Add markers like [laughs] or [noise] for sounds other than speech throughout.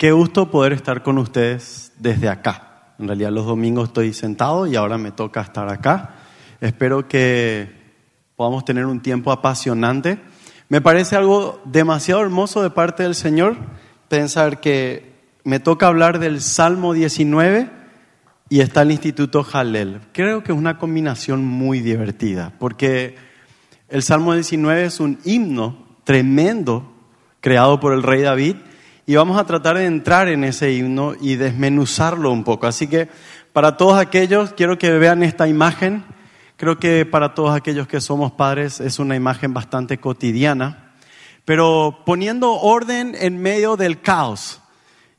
Qué gusto poder estar con ustedes desde acá. En realidad los domingos estoy sentado y ahora me toca estar acá. Espero que podamos tener un tiempo apasionante. Me parece algo demasiado hermoso de parte del Señor pensar que me toca hablar del Salmo 19 y está el Instituto Jalel. Creo que es una combinación muy divertida porque el Salmo 19 es un himno tremendo creado por el rey David y vamos a tratar de entrar en ese himno y desmenuzarlo un poco. Así que para todos aquellos, quiero que vean esta imagen. Creo que para todos aquellos que somos padres es una imagen bastante cotidiana, pero poniendo orden en medio del caos.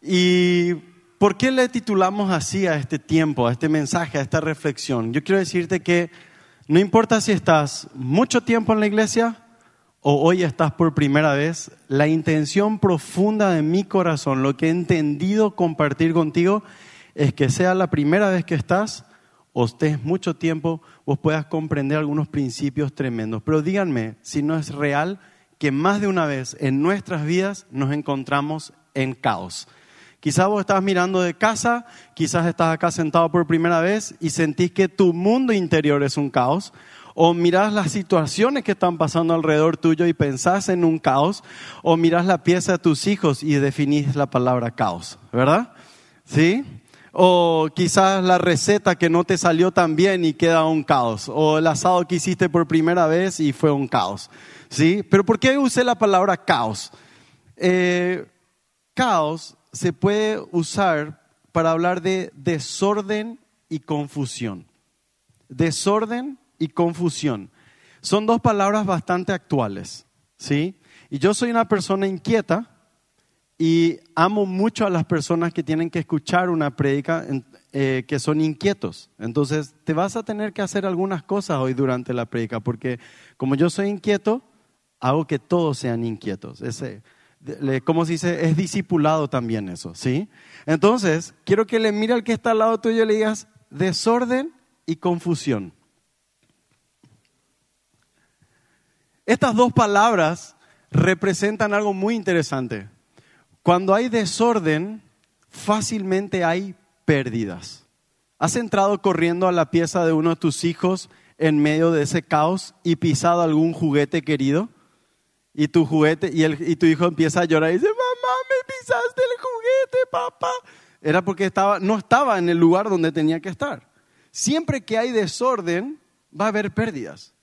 ¿Y por qué le titulamos así a este tiempo, a este mensaje, a esta reflexión? Yo quiero decirte que no importa si estás mucho tiempo en la iglesia o hoy estás por primera vez, la intención profunda de mi corazón, lo que he entendido compartir contigo, es que sea la primera vez que estás o estés mucho tiempo, vos puedas comprender algunos principios tremendos. Pero díganme si no es real que más de una vez en nuestras vidas nos encontramos en caos. Quizás vos estás mirando de casa, quizás estás acá sentado por primera vez y sentís que tu mundo interior es un caos, o mirás las situaciones que están pasando alrededor tuyo y pensás en un caos, o mirás la pieza de tus hijos y definís la palabra caos, ¿verdad? ¿Sí? O quizás la receta que no te salió tan bien y queda un caos, o el asado que hiciste por primera vez y fue un caos, ¿sí? Pero ¿por qué usé la palabra caos? Eh, caos se puede usar para hablar de desorden y confusión. Desorden y confusión. Son dos palabras bastante actuales, ¿sí? Y yo soy una persona inquieta y amo mucho a las personas que tienen que escuchar una prédica eh, que son inquietos. Entonces, te vas a tener que hacer algunas cosas hoy durante la prédica, porque como yo soy inquieto, hago que todos sean inquietos. Ese, como se dice, es discipulado también eso, ¿sí? Entonces, quiero que le mire al que está al lado tuyo y le digas desorden y confusión. Estas dos palabras representan algo muy interesante. Cuando hay desorden, fácilmente hay pérdidas. ¿Has entrado corriendo a la pieza de uno de tus hijos en medio de ese caos y pisado algún juguete querido? Y tu juguete y, el, y tu hijo empieza a llorar y dice, mamá, me pisaste el juguete, papá. Era porque estaba, no estaba en el lugar donde tenía que estar. Siempre que hay desorden, va a haber pérdidas.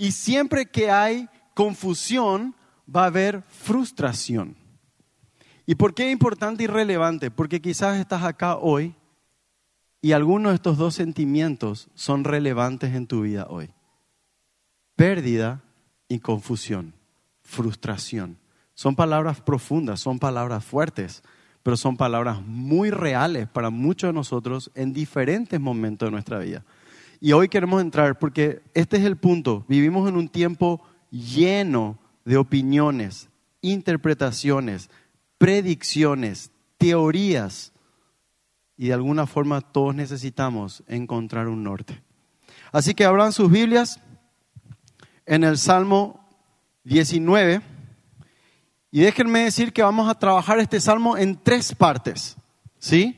Y siempre que hay confusión, va a haber frustración. ¿Y por qué es importante y relevante? Porque quizás estás acá hoy y algunos de estos dos sentimientos son relevantes en tu vida hoy. Pérdida y confusión, frustración. Son palabras profundas, son palabras fuertes, pero son palabras muy reales para muchos de nosotros en diferentes momentos de nuestra vida. Y hoy queremos entrar porque este es el punto. Vivimos en un tiempo lleno de opiniones, interpretaciones, predicciones, teorías. Y de alguna forma todos necesitamos encontrar un norte. Así que abran sus Biblias en el Salmo 19. Y déjenme decir que vamos a trabajar este salmo en tres partes. ¿Sí?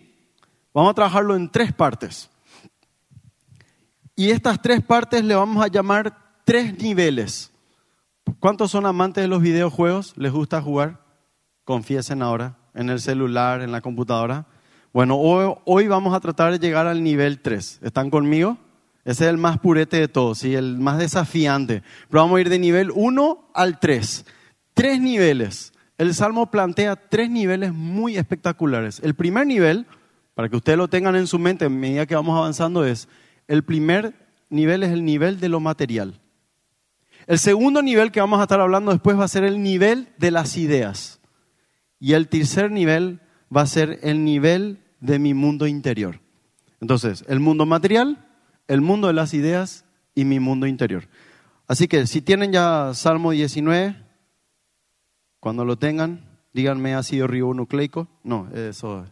Vamos a trabajarlo en tres partes. Y estas tres partes le vamos a llamar tres niveles. ¿Cuántos son amantes de los videojuegos? ¿Les gusta jugar? Confiesen ahora, en el celular, en la computadora. Bueno, hoy, vamos a tratar de llegar al nivel 3. ¿Están conmigo? Ese es el más purete de todos, ¿sí? el más desafiante. Pero vamos a ir de nivel 1 al 3. Tres niveles. El Salmo plantea tres niveles muy espectaculares. El primer nivel, para que ustedes lo tengan en su mente a medida que vamos avanzando, es el primer nivel es el nivel de lo material. El segundo nivel que vamos a estar hablando después va a ser el nivel de las ideas. Y el tercer nivel va a ser el nivel de mi mundo interior. Entonces, el mundo material, el mundo de las ideas y mi mundo interior. Así que si tienen ya Salmo 19, cuando lo tengan, díganme, ¿ha sido ribonucleico? No, eso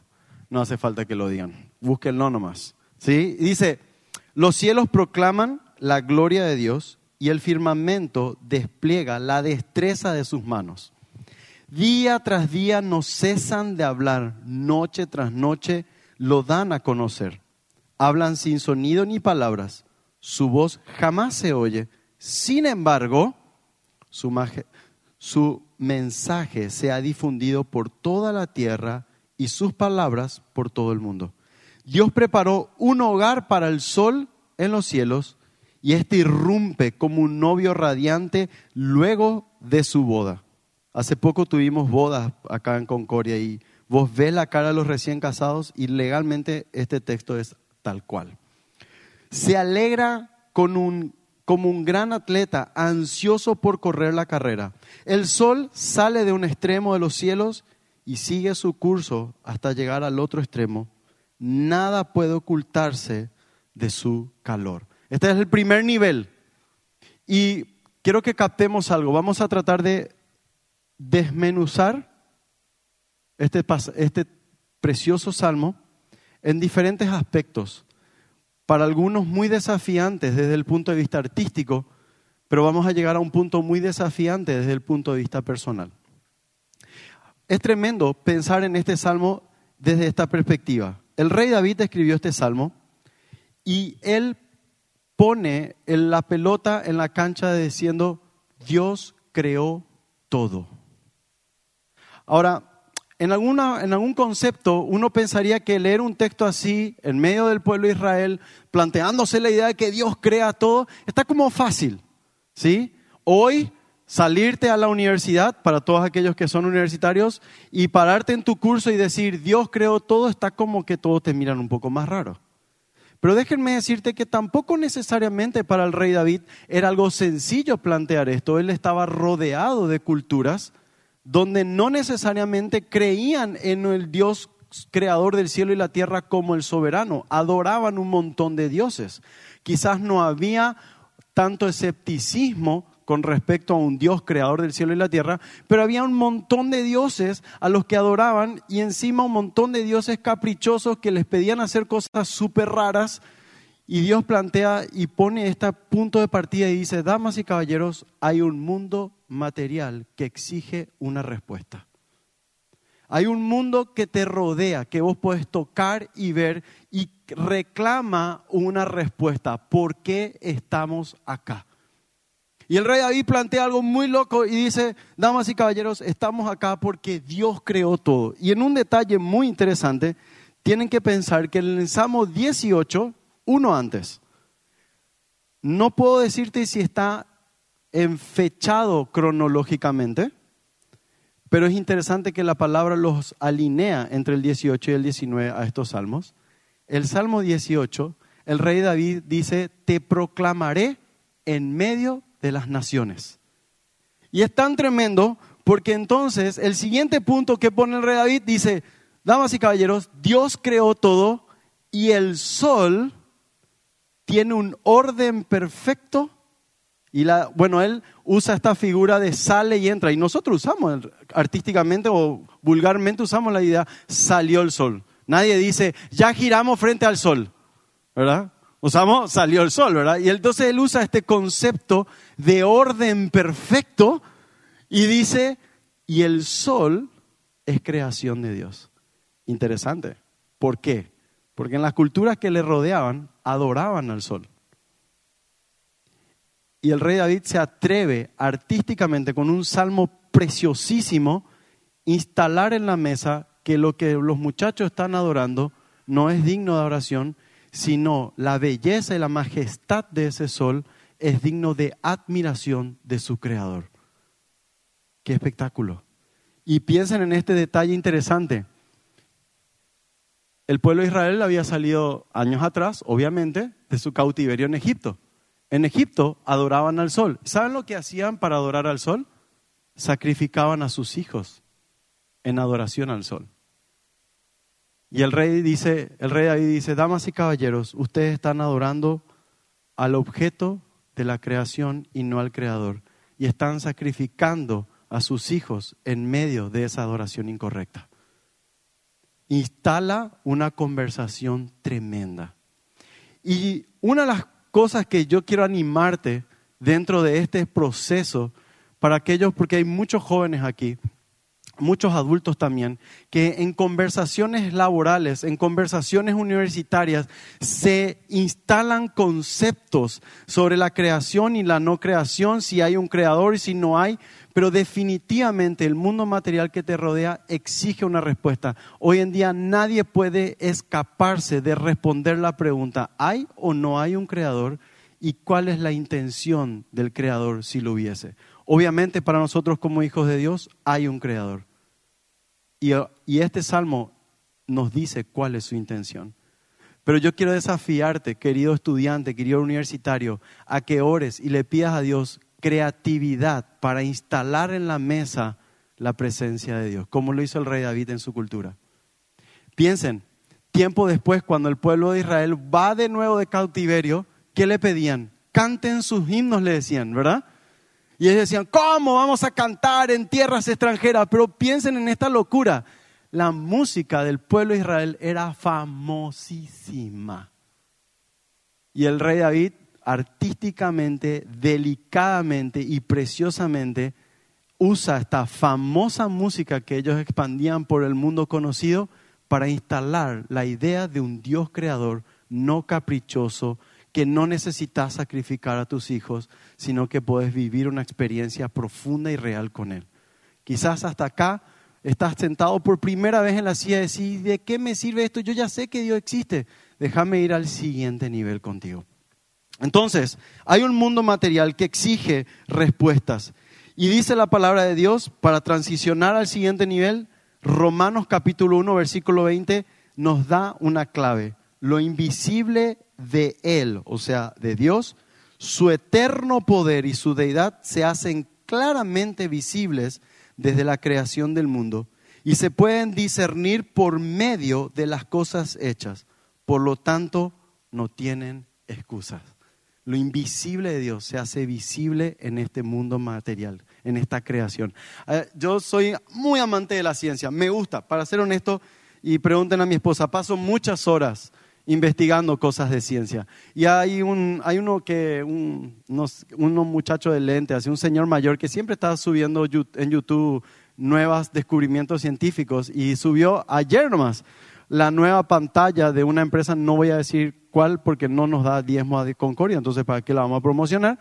no hace falta que lo digan. Búsquenlo nomás. ¿Sí? dice, los cielos proclaman la gloria de Dios y el firmamento despliega la destreza de sus manos. Día tras día no cesan de hablar, noche tras noche lo dan a conocer. Hablan sin sonido ni palabras, su voz jamás se oye. Sin embargo, su, su mensaje se ha difundido por toda la tierra y sus palabras por todo el mundo. Dios preparó un hogar para el sol en los cielos y éste irrumpe como un novio radiante luego de su boda. Hace poco tuvimos bodas acá en Concordia y vos ves la cara de los recién casados y legalmente este texto es tal cual. Se alegra con un, como un gran atleta ansioso por correr la carrera. El sol sale de un extremo de los cielos y sigue su curso hasta llegar al otro extremo. Nada puede ocultarse de su calor. Este es el primer nivel. Y quiero que captemos algo. Vamos a tratar de desmenuzar este, este precioso salmo en diferentes aspectos, para algunos muy desafiantes desde el punto de vista artístico, pero vamos a llegar a un punto muy desafiante desde el punto de vista personal. Es tremendo pensar en este salmo desde esta perspectiva. El rey David escribió este salmo y él pone la pelota en la cancha diciendo, Dios creó todo. Ahora, en, alguna, en algún concepto uno pensaría que leer un texto así en medio del pueblo de Israel, planteándose la idea de que Dios crea todo, está como fácil. ¿sí? Hoy salirte a la universidad, para todos aquellos que son universitarios, y pararte en tu curso y decir, Dios creó todo, está como que todos te miran un poco más raro. Pero déjenme decirte que tampoco necesariamente para el rey David era algo sencillo plantear esto. Él estaba rodeado de culturas donde no necesariamente creían en el Dios creador del cielo y la tierra como el soberano, adoraban un montón de dioses. Quizás no había tanto escepticismo con respecto a un Dios creador del cielo y la tierra, pero había un montón de dioses a los que adoraban y encima un montón de dioses caprichosos que les pedían hacer cosas súper raras y Dios plantea y pone este punto de partida y dice, damas y caballeros, hay un mundo material que exige una respuesta. Hay un mundo que te rodea, que vos puedes tocar y ver y reclama una respuesta. ¿Por qué estamos acá? Y el rey David plantea algo muy loco y dice, damas y caballeros, estamos acá porque Dios creó todo. Y en un detalle muy interesante, tienen que pensar que en el Salmo 18 uno antes. No puedo decirte si está enfechado cronológicamente, pero es interesante que la palabra los alinea entre el 18 y el 19 a estos salmos. El Salmo 18, el rey David dice, te proclamaré en medio de las naciones. Y es tan tremendo porque entonces el siguiente punto que pone el rey David dice, damas y caballeros, Dios creó todo y el sol tiene un orden perfecto. Y la, bueno, él usa esta figura de sale y entra. Y nosotros usamos artísticamente o vulgarmente usamos la idea salió el sol. Nadie dice ya giramos frente al sol, ¿verdad? Usamos salió el sol, ¿verdad? Y entonces él usa este concepto de orden perfecto y dice, y el sol es creación de Dios. Interesante. ¿Por qué? Porque en las culturas que le rodeaban, adoraban al sol. Y el rey David se atreve artísticamente con un salmo preciosísimo instalar en la mesa que lo que los muchachos están adorando no es digno de oración, sino la belleza y la majestad de ese sol es digno de admiración de su creador. Qué espectáculo. Y piensen en este detalle interesante. El pueblo de Israel había salido años atrás, obviamente, de su cautiverio en Egipto. En Egipto adoraban al sol. ¿Saben lo que hacían para adorar al sol? Sacrificaban a sus hijos en adoración al sol. Y el rey dice, el rey David dice, damas y caballeros, ustedes están adorando al objeto de la creación y no al creador. Y están sacrificando a sus hijos en medio de esa adoración incorrecta instala una conversación tremenda. Y una de las cosas que yo quiero animarte dentro de este proceso para aquellos, porque hay muchos jóvenes aquí, muchos adultos también, que en conversaciones laborales, en conversaciones universitarias, se instalan conceptos sobre la creación y la no creación, si hay un creador y si no hay, pero definitivamente el mundo material que te rodea exige una respuesta. Hoy en día nadie puede escaparse de responder la pregunta, ¿hay o no hay un creador? ¿Y cuál es la intención del creador si lo hubiese? Obviamente para nosotros como hijos de Dios hay un creador. Y, este salmo nos dice cuál es su intención. Pero yo quiero desafiarte, querido estudiante, querido universitario, a que ores y le pidas a Dios creatividad para instalar en la mesa la presencia de Dios, como lo hizo el rey David en su cultura. Piensen, tiempo después, cuando el pueblo de Israel va de nuevo de cautiverio, ¿qué le pedían? Canten sus himnos, le decían, ¿verdad? Y ellos decían, ¿cómo vamos a cantar en tierras extranjeras? Pero piensen en esta locura. La música del pueblo de Israel era famosísima. Y el rey David artísticamente, delicadamente y preciosamente usa esta famosa música que ellos expandían por el mundo conocido para instalar la idea de un Dios creador no caprichoso, que no necesitas sacrificar a tus hijos, sino que puedes vivir una experiencia profunda y real con Él. Quizás hasta acá estás sentado por primera vez en la silla y decís, ¿de qué me sirve esto? Yo ya sé que Dios existe. Déjame ir al siguiente nivel contigo. Entonces, hay un mundo material que exige respuestas. Y dice la palabra de Dios, para transicionar al siguiente nivel, Romanos capítulo 1, versículo 20, nos da una clave. Lo invisible de Él, o sea, de Dios, su eterno poder y su deidad se hacen claramente visibles desde la creación del mundo y se pueden discernir por medio de las cosas hechas. Por lo tanto, no tienen excusas. Lo invisible de Dios se hace visible en este mundo material, en esta creación. Eh, yo soy muy amante de la ciencia, me gusta, para ser honesto, y pregunten a mi esposa, paso muchas horas investigando cosas de ciencia. Y hay, un, hay uno que, un, unos, de lente, así un señor mayor que siempre está subiendo en YouTube nuevos descubrimientos científicos y subió ayer nomás la nueva pantalla de una empresa, no voy a decir cuál porque no nos da diezmo a Concordia, entonces ¿para qué la vamos a promocionar?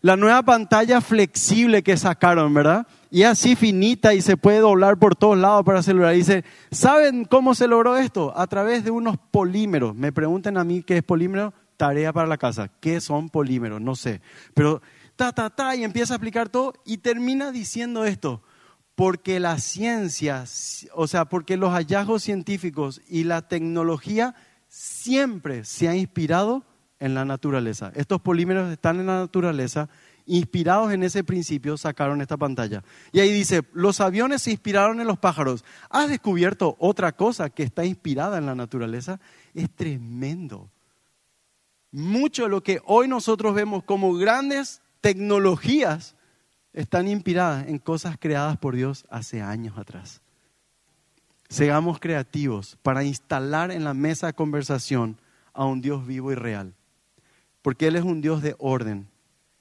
La nueva pantalla flexible que sacaron, ¿verdad? Y así finita y se puede doblar por todos lados para celular. dice, ¿saben cómo se logró esto? A través de unos polímeros. Me preguntan a mí qué es polímero, tarea para la casa. ¿Qué son polímeros? No sé. Pero ta, ta, ta, y empieza a explicar todo y termina diciendo esto. Porque la ciencia, o sea, porque los hallazgos científicos y la tecnología siempre se ha inspirado en la naturaleza. Estos polímeros están en la naturaleza, inspirados en ese principio, sacaron esta pantalla. Y ahí dice, los aviones se inspiraron en los pájaros. ¿Has descubierto otra cosa que está inspirada en la naturaleza? Es tremendo. Mucho de lo que hoy nosotros vemos como grandes tecnologías están inspiradas en cosas creadas por Dios hace años atrás. Seamos creativos para instalar en la mesa de conversación a un Dios vivo y real porque Él es un Dios de orden,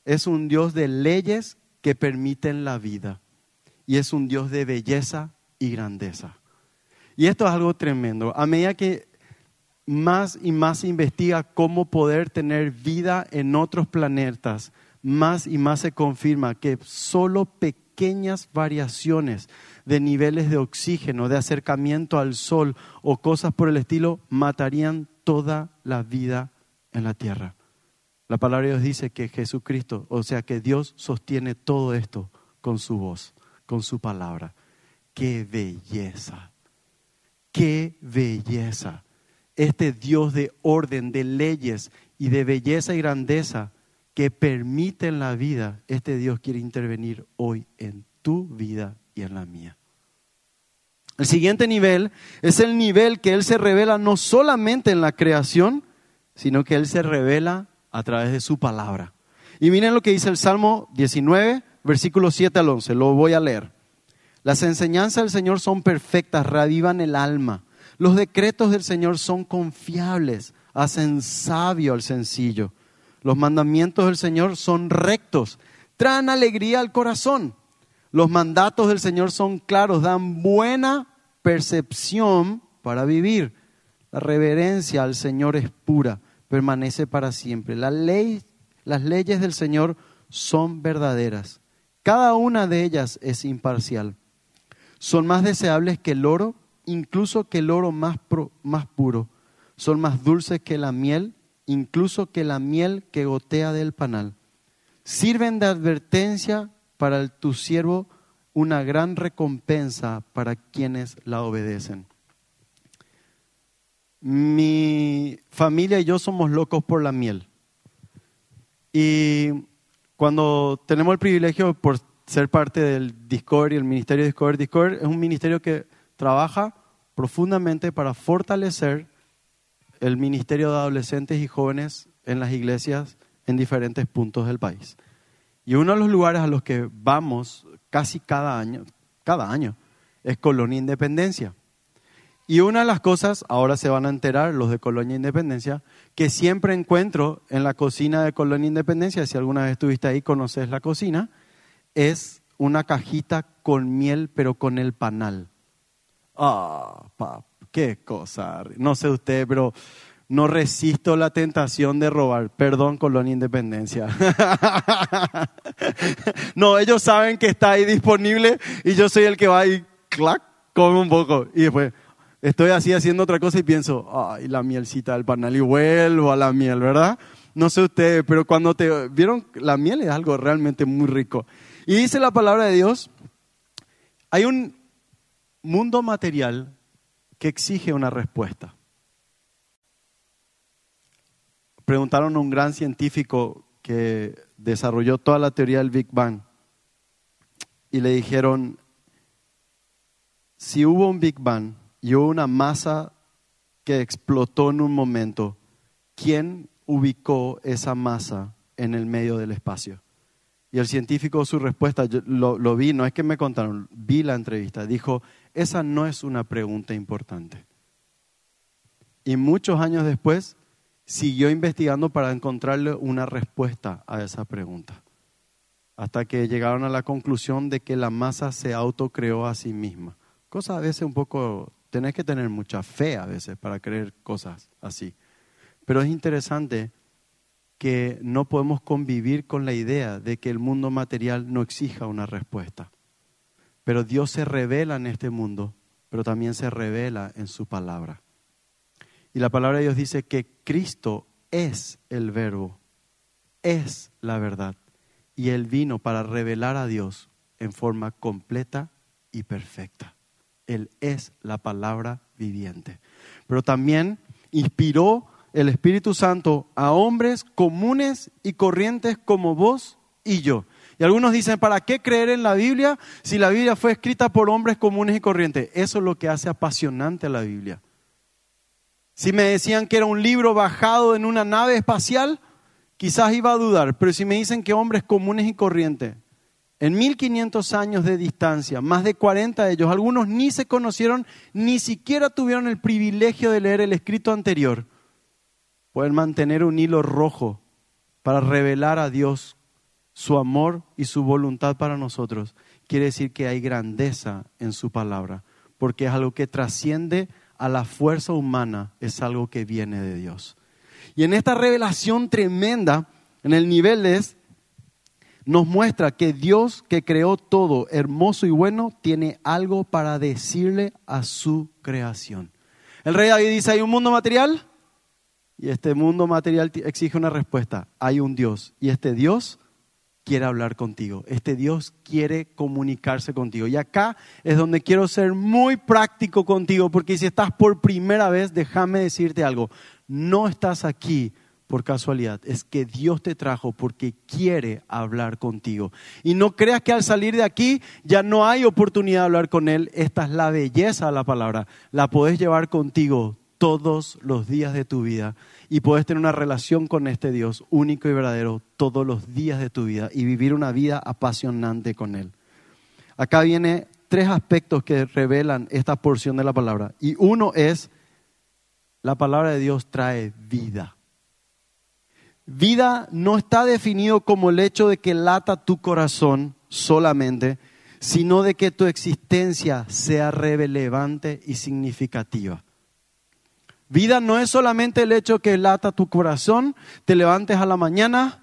es un Dios de leyes que permiten la vida y es un Dios de belleza y grandeza. Y esto es algo tremendo. A medida que más y más se investiga cómo poder tener vida en otros planetas, más y más se confirma que solo pequeñas variaciones de niveles de oxígeno, de acercamiento al sol o cosas por el estilo matarían toda la vida en la Tierra. La palabra de Dios dice que Jesucristo, o sea que Dios sostiene todo esto con su voz, con su palabra. ¡Qué belleza! ¡Qué belleza! Este Dios de orden, de leyes y de belleza y grandeza que permite en la vida, este Dios quiere intervenir hoy en tu vida y en la mía. El siguiente nivel es el nivel que Él se revela no solamente en la creación, sino que Él se revela a través de su palabra. Y miren lo que dice el Salmo 19, versículo 7 al 11. Lo voy a leer. Las enseñanzas del Señor son perfectas, reavivan el alma. Los decretos del Señor son confiables, hacen sabio al sencillo. Los mandamientos del Señor son rectos, traen alegría al corazón. Los mandatos del Señor son claros, dan buena percepción para vivir. La reverencia al Señor es pura, permanece para siempre. La ley, las leyes del Señor son verdaderas. Cada una de ellas es imparcial. Son más deseables que el oro, incluso que el oro más, más puro. Son más dulces que la miel, incluso que la miel que gotea del panal. Sirven de advertencia para tu siervo, una gran recompensa para quienes la obedecen. Mi familia y yo somos locos por la miel. Y cuando tenemos el privilegio por ser parte del Discord y el ministerio Discord, Discord es un ministerio que trabaja profundamente para fortalecer el ministerio de adolescentes y jóvenes en las iglesias en diferentes puntos del país. Y uno de los lugares a los que vamos casi cada año, cada año, es Colonia Independencia. Y una de las cosas, ahora se van a enterar los de Colonia Independencia, que siempre encuentro en la cocina de Colonia Independencia, si alguna vez estuviste ahí, conoces la cocina, es una cajita con miel, pero con el panal. Ah, qué cosa. No sé usted, pero no resisto la tentación de robar. Perdón, Colonia Independencia. [laughs] no, ellos saben que está ahí disponible y yo soy el que va y clac, come un poco. Y después estoy así haciendo otra cosa y pienso, ay, la mielcita del panal y vuelvo a la miel, ¿verdad? No sé ustedes, pero cuando te vieron, la miel es algo realmente muy rico. Y dice la palabra de Dios, hay un mundo material que exige una respuesta. preguntaron a un gran científico que desarrolló toda la teoría del Big Bang y le dijeron, si hubo un Big Bang y una masa que explotó en un momento, ¿quién ubicó esa masa en el medio del espacio? Y el científico, su respuesta, lo, lo vi, no es que me contaron, vi la entrevista, dijo, esa no es una pregunta importante. Y muchos años después siguió investigando para encontrarle una respuesta a esa pregunta, hasta que llegaron a la conclusión de que la masa se autocreó a sí misma. Cosa a veces un poco, tenés que tener mucha fe a veces para creer cosas así. Pero es interesante que no podemos convivir con la idea de que el mundo material no exija una respuesta. Pero Dios se revela en este mundo, pero también se revela en su palabra. Y la palabra de Dios dice que Cristo es el verbo, es la verdad. Y Él vino para revelar a Dios en forma completa y perfecta. Él es la palabra viviente. Pero también inspiró el Espíritu Santo a hombres comunes y corrientes como vos y yo. Y algunos dicen, ¿para qué creer en la Biblia si la Biblia fue escrita por hombres comunes y corrientes? Eso es lo que hace apasionante a la Biblia. Si me decían que era un libro bajado en una nave espacial, quizás iba a dudar, pero si me dicen que hombres comunes y corrientes, en 1500 años de distancia, más de 40 de ellos, algunos ni se conocieron, ni siquiera tuvieron el privilegio de leer el escrito anterior, pueden mantener un hilo rojo para revelar a Dios su amor y su voluntad para nosotros. Quiere decir que hay grandeza en su palabra, porque es algo que trasciende a la fuerza humana es algo que viene de Dios. Y en esta revelación tremenda, en el nivel es, nos muestra que Dios que creó todo hermoso y bueno, tiene algo para decirle a su creación. El rey David dice, ¿hay un mundo material? Y este mundo material exige una respuesta. Hay un Dios. Y este Dios quiere hablar contigo, este Dios quiere comunicarse contigo. Y acá es donde quiero ser muy práctico contigo, porque si estás por primera vez, déjame decirte algo, no estás aquí por casualidad, es que Dios te trajo porque quiere hablar contigo. Y no creas que al salir de aquí ya no hay oportunidad de hablar con Él, esta es la belleza de la palabra, la podés llevar contigo todos los días de tu vida y puedes tener una relación con este Dios único y verdadero todos los días de tu vida y vivir una vida apasionante con Él. Acá viene tres aspectos que revelan esta porción de la palabra. Y uno es, la palabra de Dios trae vida. Vida no está definido como el hecho de que lata tu corazón solamente, sino de que tu existencia sea relevante y significativa. Vida no es solamente el hecho que lata tu corazón, te levantes a la mañana.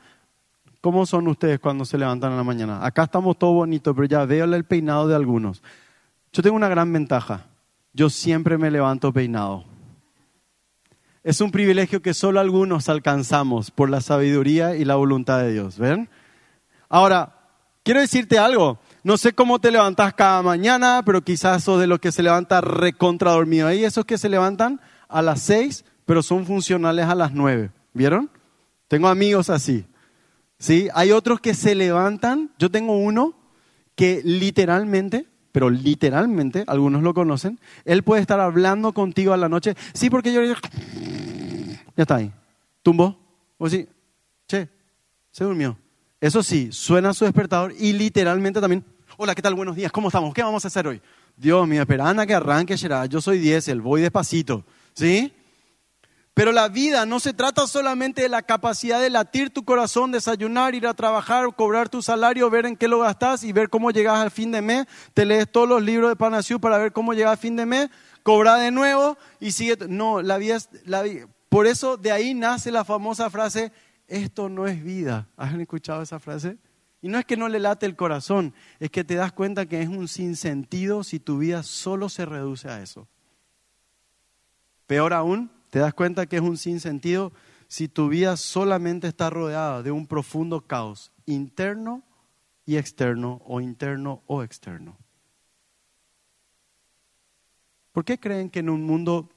¿Cómo son ustedes cuando se levantan a la mañana? Acá estamos todos bonitos, pero ya veo el peinado de algunos. Yo tengo una gran ventaja. Yo siempre me levanto peinado. Es un privilegio que solo algunos alcanzamos por la sabiduría y la voluntad de Dios. ¿Ven? Ahora, quiero decirte algo. No sé cómo te levantas cada mañana, pero quizás sos de los que se levanta recontra dormido. Hay esos que se levantan a las seis, pero son funcionales a las nueve. ¿Vieron? Tengo amigos así. ¿Sí? Hay otros que se levantan. Yo tengo uno que literalmente pero literalmente, algunos lo conocen, él puede estar hablando contigo a la noche. Sí, porque yo... Ya está ahí. Tumbó. O sí. Che, se durmió. Eso sí, suena su despertador y literalmente también, hola, ¿qué tal? Buenos días, ¿cómo estamos? ¿Qué vamos a hacer hoy? Dios mío, espera, que arranque, yo soy diésel, voy despacito. ¿Sí? Pero la vida no se trata solamente de la capacidad de latir tu corazón, desayunar, ir a trabajar, cobrar tu salario, ver en qué lo gastas y ver cómo llegas al fin de mes. Te lees todos los libros de Panasiu para ver cómo llegas al fin de mes, cobra de nuevo y sigue. No, la vida es. La Por eso de ahí nace la famosa frase: Esto no es vida. ¿Han escuchado esa frase? Y no es que no le late el corazón, es que te das cuenta que es un sinsentido si tu vida solo se reduce a eso. Peor aún, ¿Te das cuenta que es un sinsentido si tu vida solamente está rodeada de un profundo caos interno y externo o interno o externo? ¿Por qué creen que en un mundo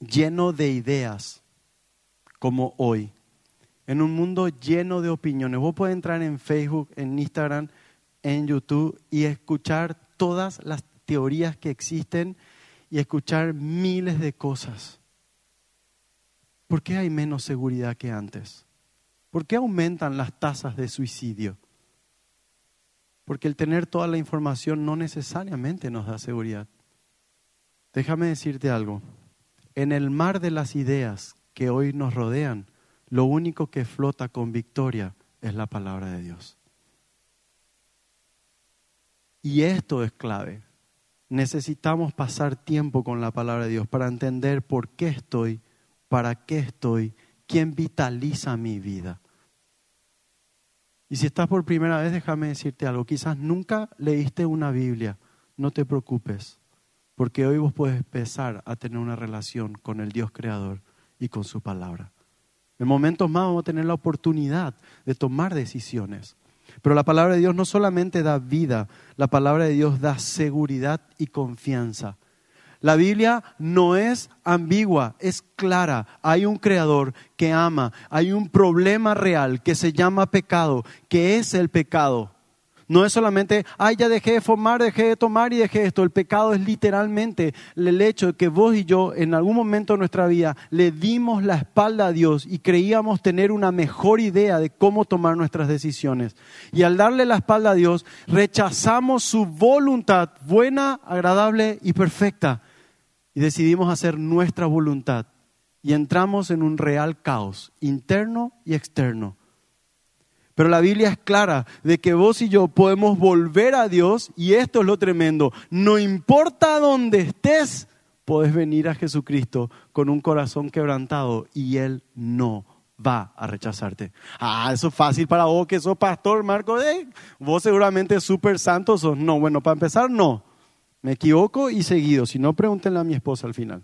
lleno de ideas como hoy, en un mundo lleno de opiniones, vos puedes entrar en Facebook, en Instagram, en YouTube y escuchar todas las teorías que existen y escuchar miles de cosas? ¿Por qué hay menos seguridad que antes? ¿Por qué aumentan las tasas de suicidio? Porque el tener toda la información no necesariamente nos da seguridad. Déjame decirte algo. En el mar de las ideas que hoy nos rodean, lo único que flota con victoria es la palabra de Dios. Y esto es clave. Necesitamos pasar tiempo con la palabra de Dios para entender por qué estoy ¿Para qué estoy? ¿Quién vitaliza mi vida? Y si estás por primera vez, déjame decirte algo. Quizás nunca leíste una Biblia. No te preocupes, porque hoy vos puedes empezar a tener una relación con el Dios creador y con su palabra. En momentos más vamos a tener la oportunidad de tomar decisiones. Pero la palabra de Dios no solamente da vida, la palabra de Dios da seguridad y confianza. La Biblia no es ambigua, es clara. Hay un creador que ama, hay un problema real que se llama pecado, que es el pecado. No es solamente, ay, ya dejé de fumar, dejé de tomar y dejé esto. El pecado es literalmente el hecho de que vos y yo en algún momento de nuestra vida le dimos la espalda a Dios y creíamos tener una mejor idea de cómo tomar nuestras decisiones. Y al darle la espalda a Dios, rechazamos su voluntad buena, agradable y perfecta y decidimos hacer nuestra voluntad y entramos en un real caos interno y externo. Pero la Biblia es clara de que vos y yo podemos volver a Dios y esto es lo tremendo. No importa dónde estés, puedes venir a Jesucristo con un corazón quebrantado y Él no va a rechazarte. Ah, eso es fácil para vos que sos pastor, Marco. Eh, vos seguramente súper santo sos. No, bueno, para empezar, no. Me equivoco y seguido, si no pregúntenle a mi esposa al final.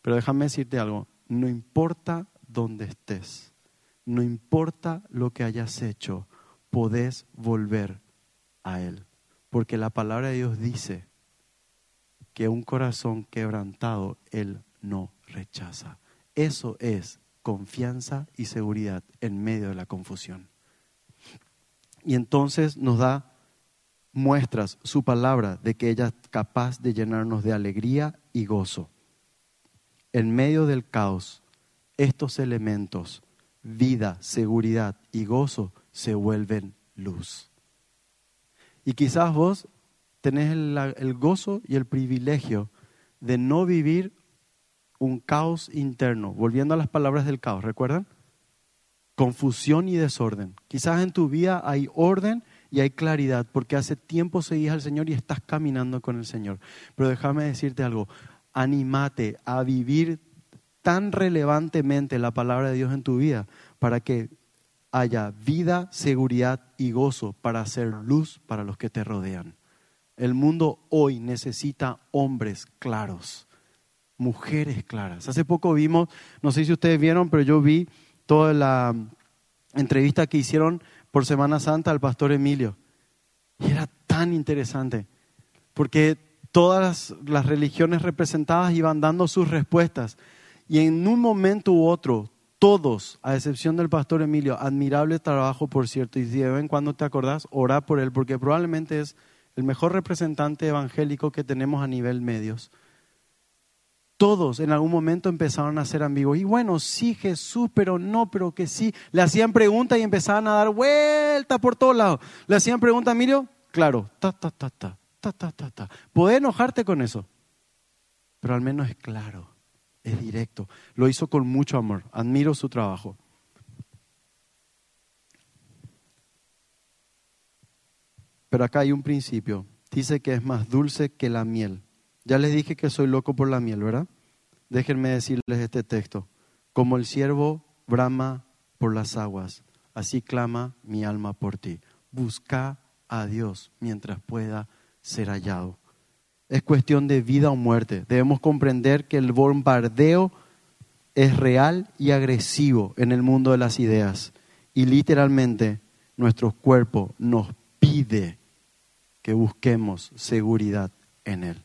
Pero déjame decirte algo, no importa dónde estés, no importa lo que hayas hecho, podés volver a Él. Porque la palabra de Dios dice que un corazón quebrantado Él no rechaza. Eso es confianza y seguridad en medio de la confusión. Y entonces nos da muestras su palabra de que ella es capaz de llenarnos de alegría y gozo. En medio del caos, estos elementos, vida, seguridad y gozo, se vuelven luz. Y quizás vos tenés el, gozo y el privilegio de no vivir un caos interno. Volviendo a las palabras del caos, ¿recuerdan? Confusión y desorden. Quizás en tu vida hay orden y hay claridad porque hace tiempo seguís al Señor y estás caminando con el Señor. Pero déjame decirte algo, animate a vivir tan relevantemente la palabra de Dios en tu vida para que haya vida, seguridad y gozo para hacer luz para los que te rodean. El mundo hoy necesita hombres claros, mujeres claras. Hace poco vimos, no sé si ustedes vieron, pero yo vi toda la entrevista que hicieron por Semana Santa al pastor Emilio. Y era tan interesante, porque todas las religiones representadas iban dando sus respuestas. Y en un momento u otro, todos, a excepción del pastor Emilio, admirable trabajo, por cierto, y si de vez en cuando te acordás, orá por él, porque probablemente es el mejor representante evangélico que tenemos a nivel medios. Todos en algún momento empezaron a ser ambiguos. Y bueno, sí, Jesús, pero no, pero que sí. Le hacían preguntas y empezaban a dar vueltas por todos lados. Le hacían preguntas, Emilio, claro, ta, ta, ta, ta, ta, ta, ta, ta. Podés enojarte con eso, pero al menos es claro es directo. Lo hizo con mucho amor. Admiro su trabajo. Pero acá hay un principio. Dice que es más dulce que la miel. Ya les dije que soy loco por la miel, ¿verdad? Déjenme decirles este texto. Como el siervo brama por las aguas, así clama mi alma por ti. Busca a Dios mientras pueda ser hallado es cuestión de vida o muerte. Debemos comprender que el bombardeo es real y agresivo en el mundo de las ideas. Y literalmente nuestro cuerpo nos pide que busquemos seguridad en Él.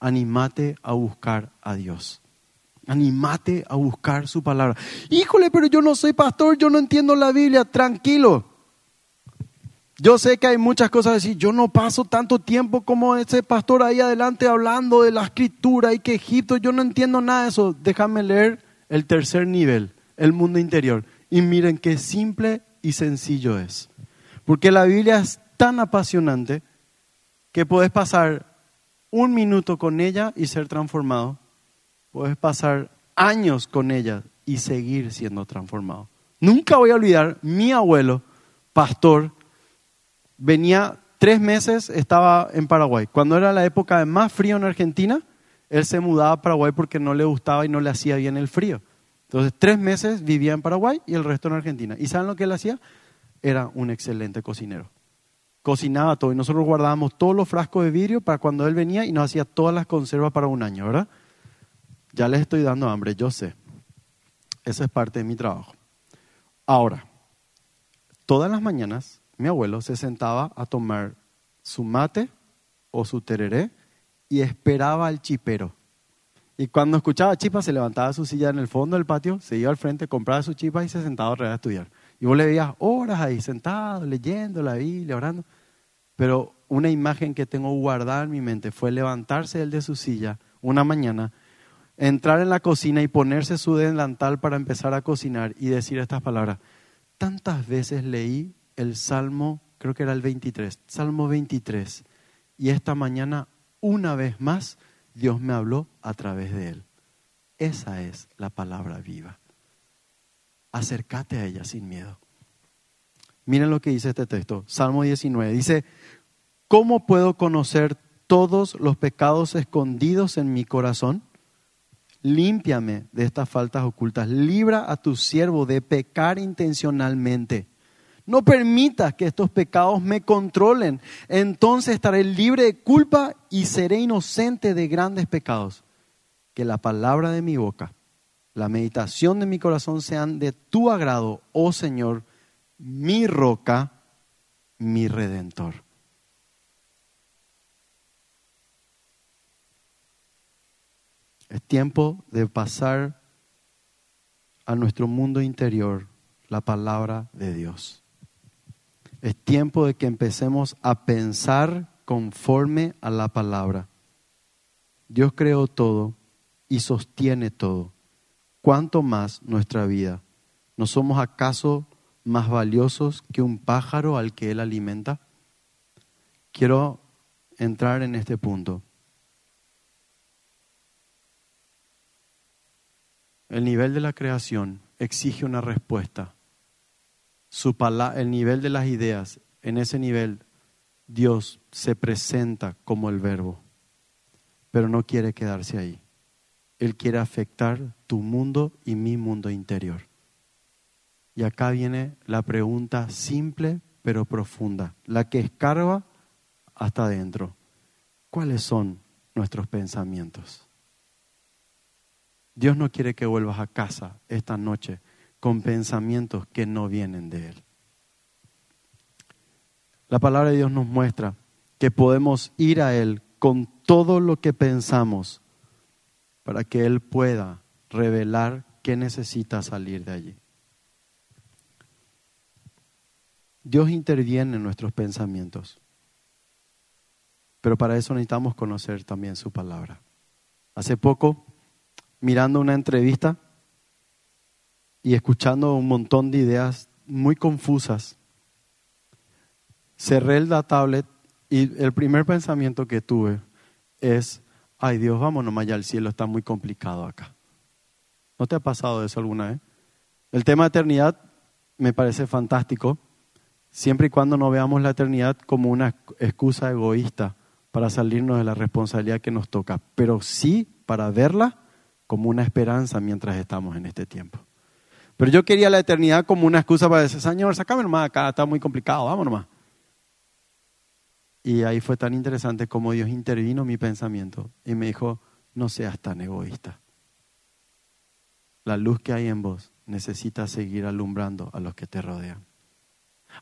Animate a buscar a Dios. Animate a buscar su palabra. Híjole, pero yo no soy pastor, yo no entiendo la Biblia. Tranquilo. Yo sé que hay muchas cosas decir. Yo no paso tanto tiempo como ese pastor ahí adelante hablando de la escritura y que Egipto, yo no entiendo nada de eso. Déjame leer el tercer nivel, el mundo interior. Y miren qué simple y sencillo es. Porque la Biblia es tan apasionante que puedes pasar un minuto con ella y ser transformado. Puedes pasar años con ella y seguir siendo transformado. Nunca voy a olvidar mi abuelo, pastor, venía tres meses, estaba en Paraguay. Cuando era la época de más frío en Argentina, él se mudaba a Paraguay porque no le gustaba y no le hacía bien el frío. Entonces, tres meses vivía en Paraguay y el resto en Argentina. ¿Y saben lo que él hacía? Era un excelente cocinero. Cocinaba todo y nosotros guardábamos todos los frascos de vidrio para cuando él venía y nos hacía todas las conservas para un año, ¿verdad? Ya les estoy dando hambre, yo sé. Esa es parte de mi trabajo. Ahora, todas las mañanas mi abuelo se sentaba a tomar su mate o su tereré y esperaba al chipero. Y cuando escuchaba chipa, se levantaba su silla en el fondo del patio, se iba al frente, compraba su chipa y se sentaba a estudiar. Y vos le veías horas ahí sentado, leyendo la Biblia, orando. Pero una imagen que tengo guardada en mi mente fue levantarse él de su silla una mañana, entrar en la cocina y ponerse su delantal para empezar a cocinar y decir estas palabras. Tantas veces leí el Salmo, creo que era el 23, Salmo 23. Y esta mañana, una vez más, Dios me habló a través de él. Esa es la palabra viva. Acércate a ella sin miedo. Miren lo que dice este texto, Salmo 19. Dice, ¿cómo puedo conocer todos los pecados escondidos en mi corazón? Límpiame de estas faltas ocultas. Libra a tu siervo de pecar intencionalmente. No permitas que estos pecados me controlen. Entonces estaré libre de culpa y seré inocente de grandes pecados. Que la palabra de mi boca, la meditación de mi corazón sean de tu agrado, oh Señor, mi roca, mi redentor. Es tiempo de pasar a nuestro mundo interior la palabra de Dios. Es tiempo de que empecemos a pensar conforme a la palabra. Dios creó todo y sostiene todo. ¿Cuánto más nuestra vida? ¿No somos acaso más valiosos que un pájaro al que Él alimenta? Quiero entrar en este punto. El nivel de la creación exige una respuesta su el nivel de las ideas en ese nivel, Dios se presenta como el verbo, pero no quiere quedarse ahí. Él quiere afectar tu mundo y mi mundo interior. Y acá viene la pregunta simple pero profunda, la que escarba hasta adentro. ¿Cuáles son nuestros pensamientos? Dios no quiere que vuelvas a casa esta noche con pensamientos que no vienen de Él. La palabra de Dios nos muestra que podemos ir a Él con todo lo que pensamos para que Él pueda revelar qué necesita salir de allí. Dios interviene en nuestros pensamientos, pero para eso necesitamos conocer también su palabra. Hace poco, mirando una entrevista y escuchando un montón de ideas muy confusas, cerré el tablet y el primer pensamiento que tuve es, ay Dios, nomás ya al cielo, está muy complicado acá. ¿No te ha pasado eso alguna vez? El tema de eternidad me parece fantástico, siempre y cuando no veamos la eternidad como una excusa egoísta para salirnos de la responsabilidad que nos toca, pero sí para verla como una esperanza mientras estamos en este tiempo. Pero yo quería la eternidad como una excusa para decir, Señor, sácame nomás acá, está muy complicado, vamos nomás. Y ahí fue tan interesante como Dios intervino en mi pensamiento y me dijo, no seas tan egoísta. La luz que hay en vos necesita seguir alumbrando a los que te rodean.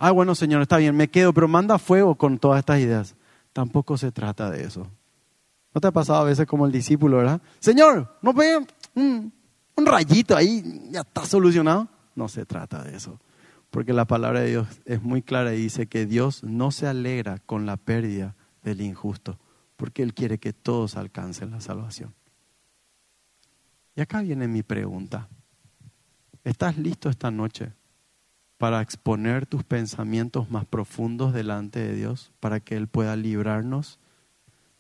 Ah, bueno, Señor, está bien, me quedo, pero manda fuego con todas estas ideas. Tampoco se trata de eso. ¿No te ha pasado a veces como el discípulo, verdad? Señor, ¿no ve un, un rayito ahí? Ya está solucionado. No se trata de eso. Porque la palabra de Dios es muy clara y dice que Dios no se alegra con la pérdida del injusto, porque Él quiere que todos alcancen la salvación. Y acá viene mi pregunta. ¿Estás listo esta noche para exponer tus pensamientos más profundos delante de Dios, para que Él pueda librarnos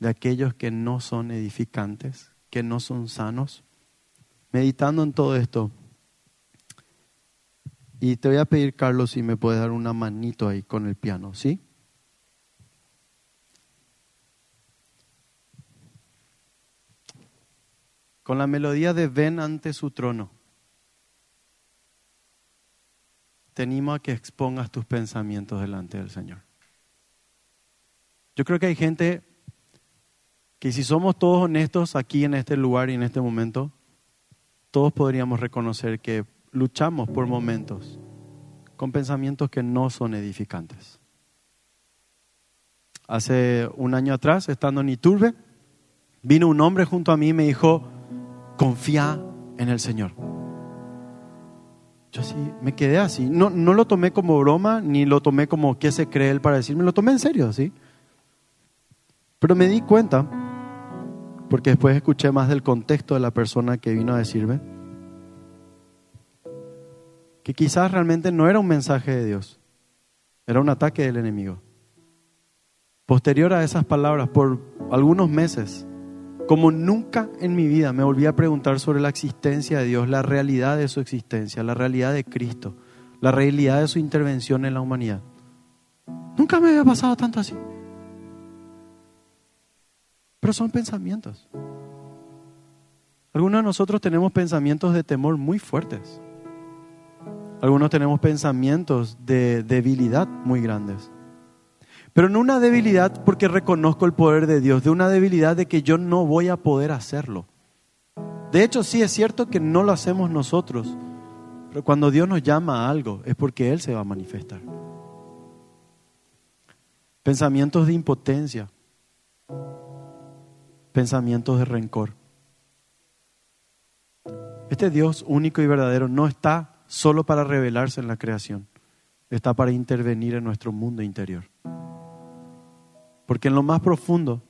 de aquellos que no son edificantes, que no son sanos? Meditando en todo esto, y te voy a pedir, Carlos, si me puedes dar una manito ahí con el piano, ¿sí? Con la melodía de Ven ante su trono. Te animo a que expongas tus pensamientos delante del Señor. Yo creo que hay gente que si somos todos honestos aquí en este lugar y en este momento, todos podríamos reconocer que luchamos por momentos con pensamientos que no son edificantes. Hace un año atrás, estando en Iturbe, vino un hombre junto a mí y me dijo, confía en el Señor. Yo así me quedé así. No, no lo tomé como broma, ni lo tomé como qué se cree él para decirme, lo tomé en serio, ¿sí? Pero me di cuenta, porque después escuché más del contexto de la persona que vino a decirme, que quizás realmente no era un mensaje de Dios, era un ataque del enemigo. Posterior a esas palabras, por algunos meses, como nunca en mi vida me volví a preguntar sobre la existencia de Dios, la realidad de su existencia, la realidad de Cristo, la realidad de su intervención en la humanidad. Nunca me había pasado tanto así. Pero son pensamientos. Algunos de nosotros tenemos pensamientos de temor muy fuertes. Algunos tenemos pensamientos de debilidad muy grandes. Pero no una debilidad porque reconozco el poder de Dios, de una debilidad de que yo no voy a poder hacerlo. De hecho, sí es cierto que no lo hacemos nosotros, pero cuando Dios nos llama a algo es porque Él se va a manifestar. Pensamientos de impotencia, pensamientos de rencor. Este Dios único y verdadero no está solo para revelarse en la creación, está para intervenir en nuestro mundo interior. Porque en lo más profundo,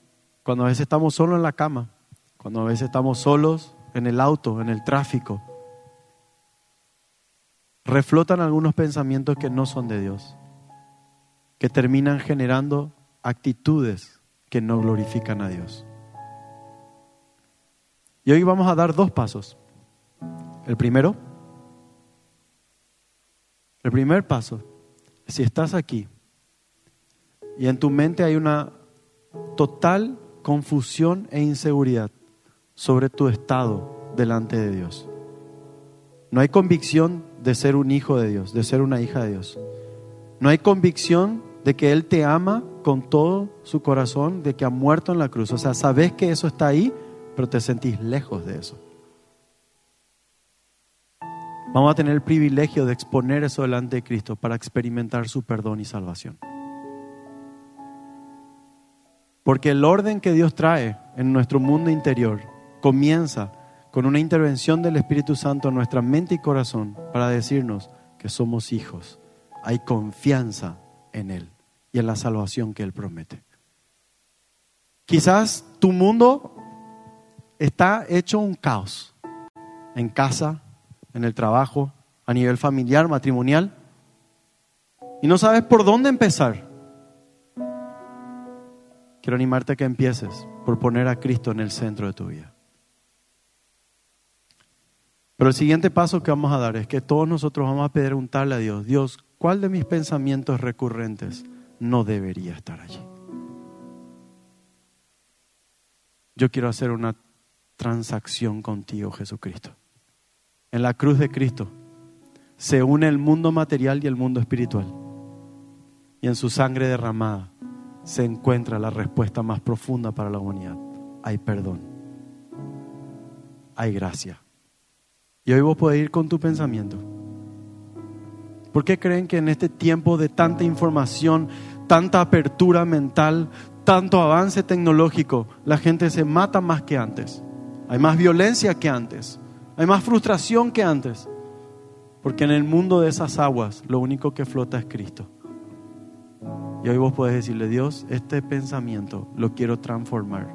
cuando a veces estamos solos en la cama, cuando a veces estamos solos en el auto, en el tráfico, reflotan algunos pensamientos que no son de Dios, que terminan generando actitudes que no glorifican a Dios. Y hoy vamos a dar dos pasos. El primero el primer paso, si estás aquí, y en tu mente hay una total confusión e inseguridad sobre tu estado delante de Dios. No hay convicción de ser un hijo de Dios, de ser una hija de Dios. No hay convicción de que Él te ama con todo su corazón, de que ha muerto en la cruz. O sea, sabes que eso está ahí, pero te sentís lejos de eso. Vamos a tener el privilegio de exponer eso delante de Cristo para experimentar su perdón y salvación. Porque el orden que Dios trae en nuestro mundo interior comienza con una intervención del Espíritu Santo en nuestra mente y corazón para decirnos que somos hijos. Hay confianza en Él y en la salvación que Él promete. Quizás tu mundo está hecho un caos en casa, en el trabajo, a nivel familiar, matrimonial, y no sabes por dónde empezar. Quiero animarte a que empieces por poner a Cristo en el centro de tu vida. Pero el siguiente paso que vamos a dar es que todos nosotros vamos a preguntarle a Dios, Dios, ¿cuál de mis pensamientos recurrentes no debería estar allí? Yo quiero hacer una transacción contigo, Jesucristo. En la cruz de Cristo se une el mundo material y el mundo espiritual. Y en su sangre derramada se encuentra la respuesta más profunda para la humanidad. Hay perdón. Hay gracia. Y hoy vos podés ir con tu pensamiento. ¿Por qué creen que en este tiempo de tanta información, tanta apertura mental, tanto avance tecnológico, la gente se mata más que antes? Hay más violencia que antes. Hay más frustración que antes. Porque en el mundo de esas aguas lo único que flota es Cristo. Y hoy vos podés decirle, Dios, este pensamiento lo quiero transformar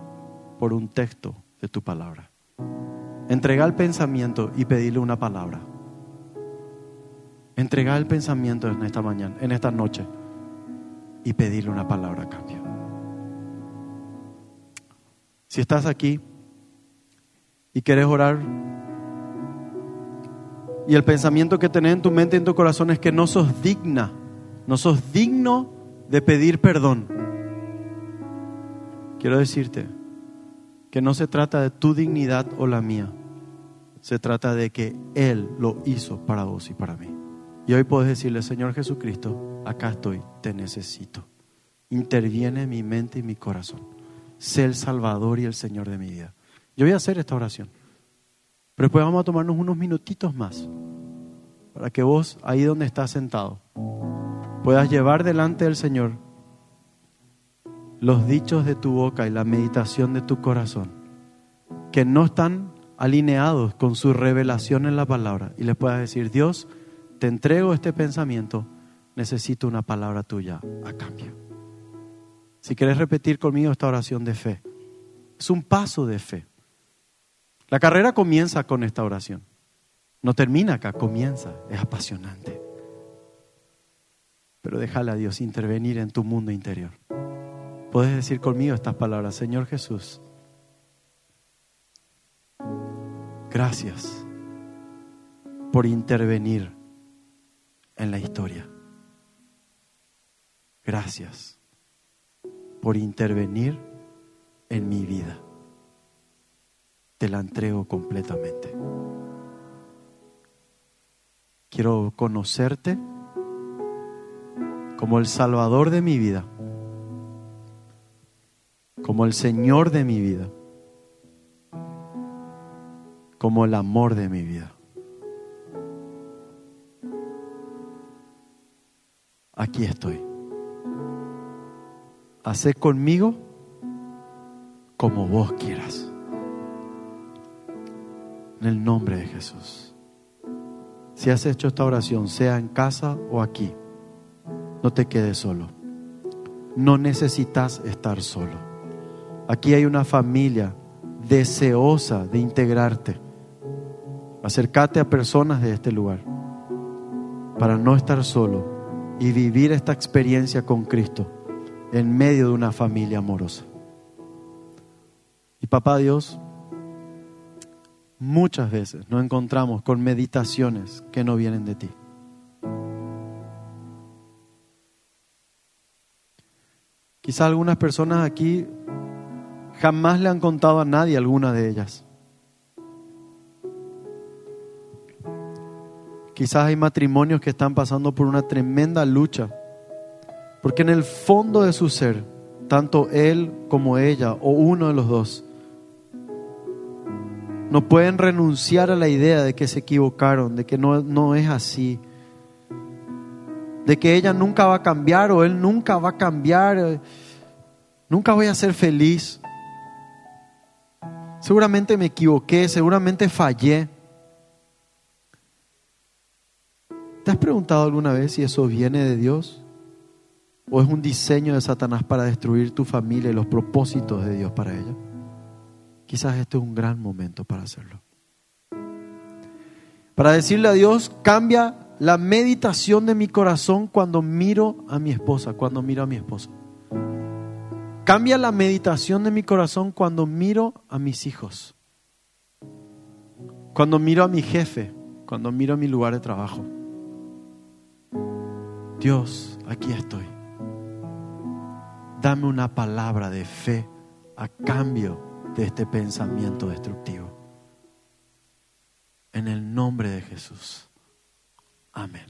por un texto de tu palabra. Entrega el pensamiento y pedirle una palabra. Entrega el pensamiento en esta mañana, en esta noche, y pedirle una palabra a cambio. Si estás aquí y quieres orar, y el pensamiento que tenés en tu mente y en tu corazón es que no sos digna, no sos digno de pedir perdón. Quiero decirte que no se trata de tu dignidad o la mía, se trata de que Él lo hizo para vos y para mí. Y hoy puedes decirle, Señor Jesucristo, acá estoy, te necesito. Interviene en mi mente y mi corazón. Sé el Salvador y el Señor de mi vida. Yo voy a hacer esta oración. Pero después vamos a tomarnos unos minutitos más para que vos, ahí donde estás sentado, puedas llevar delante del Señor los dichos de tu boca y la meditación de tu corazón, que no están alineados con su revelación en la palabra, y le puedas decir, Dios, te entrego este pensamiento, necesito una palabra tuya a cambio. Si quieres repetir conmigo esta oración de fe, es un paso de fe. La carrera comienza con esta oración. No termina acá, comienza. Es apasionante. Pero déjale a Dios intervenir en tu mundo interior. Puedes decir conmigo estas palabras, Señor Jesús. Gracias por intervenir en la historia. Gracias por intervenir en mi vida te la entrego completamente. Quiero conocerte como el Salvador de mi vida, como el Señor de mi vida, como el amor de mi vida. Aquí estoy. Hacé conmigo como vos quieras en el nombre de Jesús. Si has hecho esta oración, sea en casa o aquí, no te quedes solo. No necesitas estar solo. Aquí hay una familia deseosa de integrarte. Acércate a personas de este lugar para no estar solo y vivir esta experiencia con Cristo en medio de una familia amorosa. Y papá Dios, muchas veces nos encontramos con meditaciones que no vienen de ti. Quizás algunas personas aquí jamás le han contado a nadie alguna de ellas. Quizás hay matrimonios que están pasando por una tremenda lucha, porque en el fondo de su ser, tanto él como ella o uno de los dos, no pueden renunciar a la idea de que se equivocaron, de que no, no es así, de que ella nunca va a cambiar o él nunca va a cambiar, nunca voy a ser feliz. Seguramente me equivoqué, seguramente fallé. ¿Te has preguntado alguna vez si eso viene de Dios? ¿O es un diseño de Satanás para destruir tu familia y los propósitos de Dios para ella? Quizás este es un gran momento para hacerlo. Para decirle a Dios, cambia la meditación de mi corazón cuando miro a mi esposa, cuando miro a mi esposa. Cambia la meditación de mi corazón cuando miro a mis hijos. Cuando miro a mi jefe, cuando miro a mi lugar de trabajo. Dios, aquí estoy. Dame una palabra de fe a cambio de este pensamiento destructivo. En el nombre de Jesús. Amén.